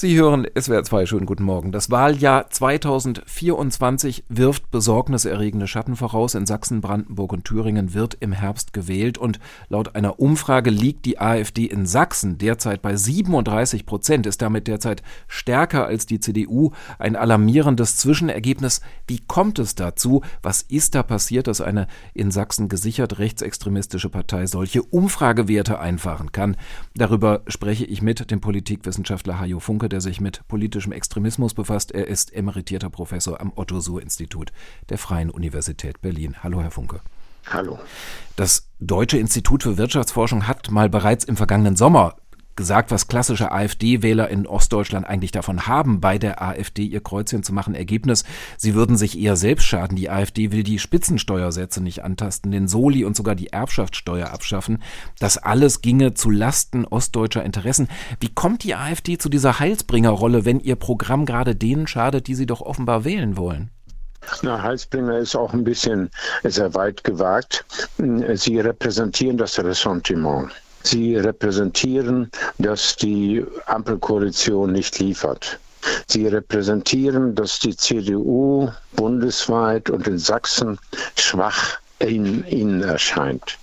Sie hören SWR 2, schönen guten Morgen. Das Wahljahr 2024 wirft besorgniserregende Schatten voraus. In Sachsen, Brandenburg und Thüringen wird im Herbst gewählt und laut einer Umfrage liegt die AfD in Sachsen derzeit bei 37 Prozent, ist damit derzeit stärker als die CDU. Ein alarmierendes Zwischenergebnis. Wie kommt es dazu? Was ist da passiert, dass eine in Sachsen gesichert rechtsextremistische Partei solche Umfragewerte einfahren kann? Darüber spreche ich mit dem Politikwissenschaftler Hajo Funke der sich mit politischem Extremismus befasst. Er ist emeritierter Professor am Otto-Suhr-Institut der Freien Universität Berlin. Hallo, Herr Funke. Hallo. Das Deutsche Institut für Wirtschaftsforschung hat mal bereits im vergangenen Sommer gesagt, was klassische AfD-Wähler in Ostdeutschland eigentlich davon haben, bei der AfD ihr Kreuzchen zu machen. Ergebnis, sie würden sich eher selbst schaden. Die AfD will die Spitzensteuersätze nicht antasten, den Soli und sogar die Erbschaftssteuer abschaffen. Das alles ginge zu Lasten ostdeutscher Interessen. Wie kommt die AfD zu dieser Heilsbringerrolle, wenn ihr Programm gerade denen schadet, die sie doch offenbar wählen wollen? Na, Heilsbringer ist auch ein bisschen sehr weit gewagt. Sie repräsentieren das Ressentiment. Sie repräsentieren, dass die Ampelkoalition nicht liefert. Sie repräsentieren, dass die CDU bundesweit und in Sachsen schwach in ihnen erscheint.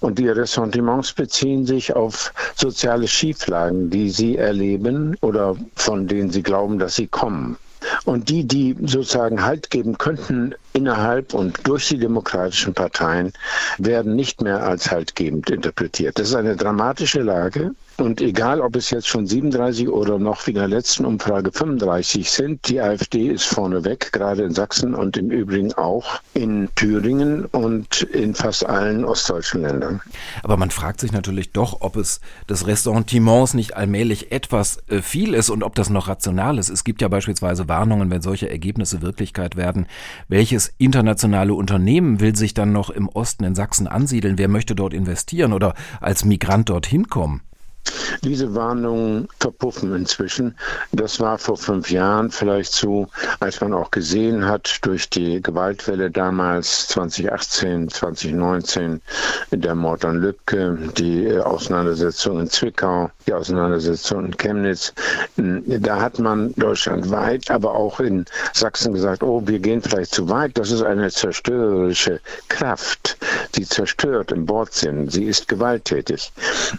Und die Ressentiments beziehen sich auf soziale Schieflagen, die sie erleben oder von denen sie glauben, dass sie kommen. Und die, die sozusagen Halt geben könnten innerhalb und durch die demokratischen Parteien, werden nicht mehr als haltgebend interpretiert. Das ist eine dramatische Lage. Und egal, ob es jetzt schon 37 oder noch wie in der letzten Umfrage 35 sind, die AfD ist vorneweg, gerade in Sachsen und im Übrigen auch in Thüringen und in fast allen ostdeutschen Ländern. Aber man fragt sich natürlich doch, ob es des Ressentiments nicht allmählich etwas äh, viel ist und ob das noch rational ist. Es gibt ja beispielsweise Warnungen, wenn solche Ergebnisse Wirklichkeit werden. Welches internationale Unternehmen will sich dann noch im Osten in Sachsen ansiedeln? Wer möchte dort investieren oder als Migrant dorthin kommen? Diese Warnungen verpuffen inzwischen. Das war vor fünf Jahren vielleicht so, als man auch gesehen hat, durch die Gewaltwelle damals 2018, 2019, der Mord an Lübcke, die Auseinandersetzung in Zwickau, die Auseinandersetzung in Chemnitz. Da hat man deutschlandweit, aber auch in Sachsen gesagt, oh, wir gehen vielleicht zu weit. Das ist eine zerstörerische Kraft, die zerstört im Wortsinn. Sie ist gewalttätig.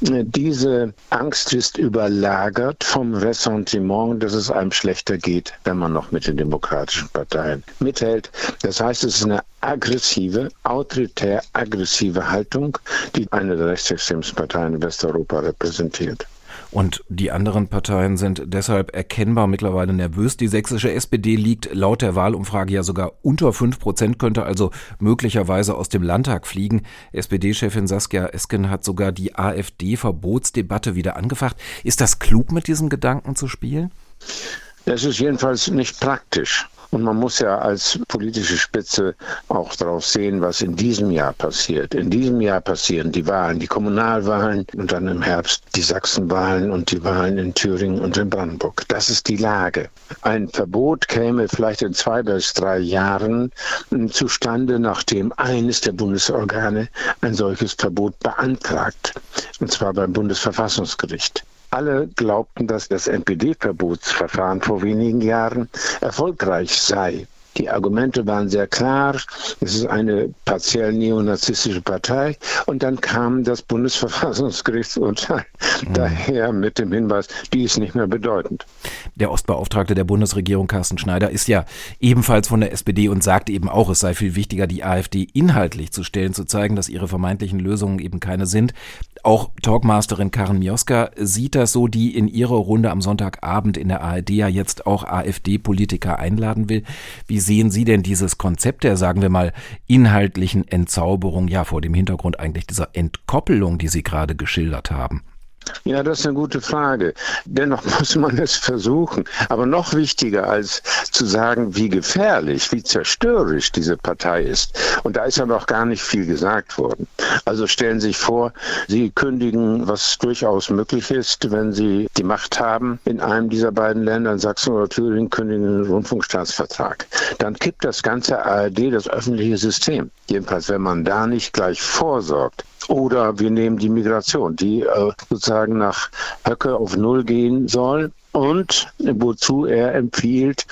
Diese Angst ist überlagert vom Ressentiment, dass es einem schlechter geht, wenn man noch mit den demokratischen Parteien mithält. Das heißt, es ist eine aggressive, autoritär aggressive Haltung, die eine der rechtsextremsten Parteien in Westeuropa repräsentiert. Und die anderen Parteien sind deshalb erkennbar mittlerweile nervös. Die sächsische SPD liegt laut der Wahlumfrage ja sogar unter fünf Prozent, könnte also möglicherweise aus dem Landtag fliegen. SPD-Chefin Saskia Esken hat sogar die AfD-Verbotsdebatte wieder angefacht. Ist das klug, mit diesem Gedanken zu spielen? Es ist jedenfalls nicht praktisch. Und man muss ja als politische Spitze auch darauf sehen, was in diesem Jahr passiert. In diesem Jahr passieren die Wahlen, die Kommunalwahlen und dann im Herbst die Sachsenwahlen und die Wahlen in Thüringen und in Brandenburg. Das ist die Lage. Ein Verbot käme vielleicht in zwei bis drei Jahren zustande, nachdem eines der Bundesorgane ein solches Verbot beantragt. Und zwar beim Bundesverfassungsgericht. Alle glaubten, dass das NPD-Verbotsverfahren vor wenigen Jahren erfolgreich sei. Die Argumente waren sehr klar. Es ist eine partiell neonazistische Partei. Und dann kam das Bundesverfassungsgerichtsurteil mhm. daher mit dem Hinweis, die ist nicht mehr bedeutend. Der Ostbeauftragte der Bundesregierung, Carsten Schneider, ist ja ebenfalls von der SPD und sagt eben auch, es sei viel wichtiger, die AfD inhaltlich zu stellen, zu zeigen, dass ihre vermeintlichen Lösungen eben keine sind. Auch Talkmasterin Karen Mioska sieht das so, die in ihrer Runde am Sonntagabend in der ARD ja jetzt auch AfD-Politiker einladen will. Wie sehen Sie denn dieses Konzept der, sagen wir mal, inhaltlichen Entzauberung, ja, vor dem Hintergrund eigentlich dieser Entkoppelung, die Sie gerade geschildert haben? Ja, das ist eine gute Frage. Dennoch muss man es versuchen. Aber noch wichtiger als zu sagen, wie gefährlich, wie zerstörerisch diese Partei ist. Und da ist ja noch gar nicht viel gesagt worden. Also stellen Sie sich vor, Sie kündigen, was durchaus möglich ist, wenn Sie die Macht haben in einem dieser beiden Länder, in Sachsen oder Thüringen, kündigen einen Rundfunkstaatsvertrag. Dann kippt das ganze ARD, das öffentliche System. Jedenfalls, wenn man da nicht gleich vorsorgt. Oder wir nehmen die Migration, die äh, sozusagen nach Höcke auf Null gehen soll und wozu er empfiehlt,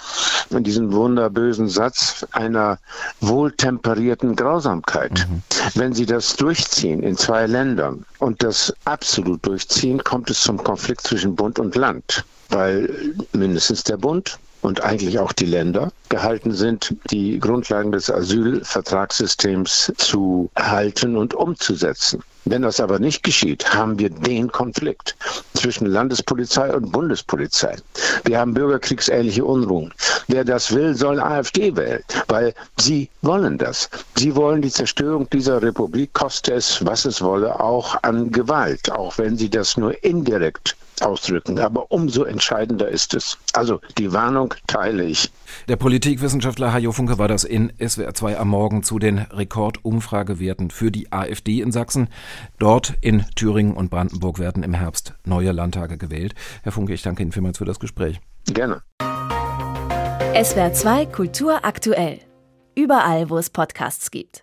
diesen wunderbösen Satz einer wohltemperierten Grausamkeit. Mhm. Wenn Sie das durchziehen in zwei Ländern und das absolut durchziehen, kommt es zum Konflikt zwischen Bund und Land, weil mindestens der Bund und eigentlich auch die Länder gehalten sind, die Grundlagen des Asylvertragssystems zu erhalten und umzusetzen. Wenn das aber nicht geschieht, haben wir den Konflikt zwischen Landespolizei und Bundespolizei. Wir haben bürgerkriegsähnliche Unruhen. Wer das will, soll AfD wählen, weil sie wollen das. Sie wollen die Zerstörung dieser Republik, koste es, was es wolle, auch an Gewalt, auch wenn sie das nur indirekt ausdrücken. Aber umso entscheidender ist es. Also die Warnung teile ich. Der Politikwissenschaftler Hajo Funke war das in SWR 2 am Morgen zu den Rekordumfragewerten für die AfD in Sachsen. Dort in Thüringen und Brandenburg werden im Herbst neue Landtage gewählt. Herr Funke, ich danke Ihnen vielmals für das Gespräch. Gerne. SWR 2 Kultur aktuell. Überall, wo es Podcasts gibt.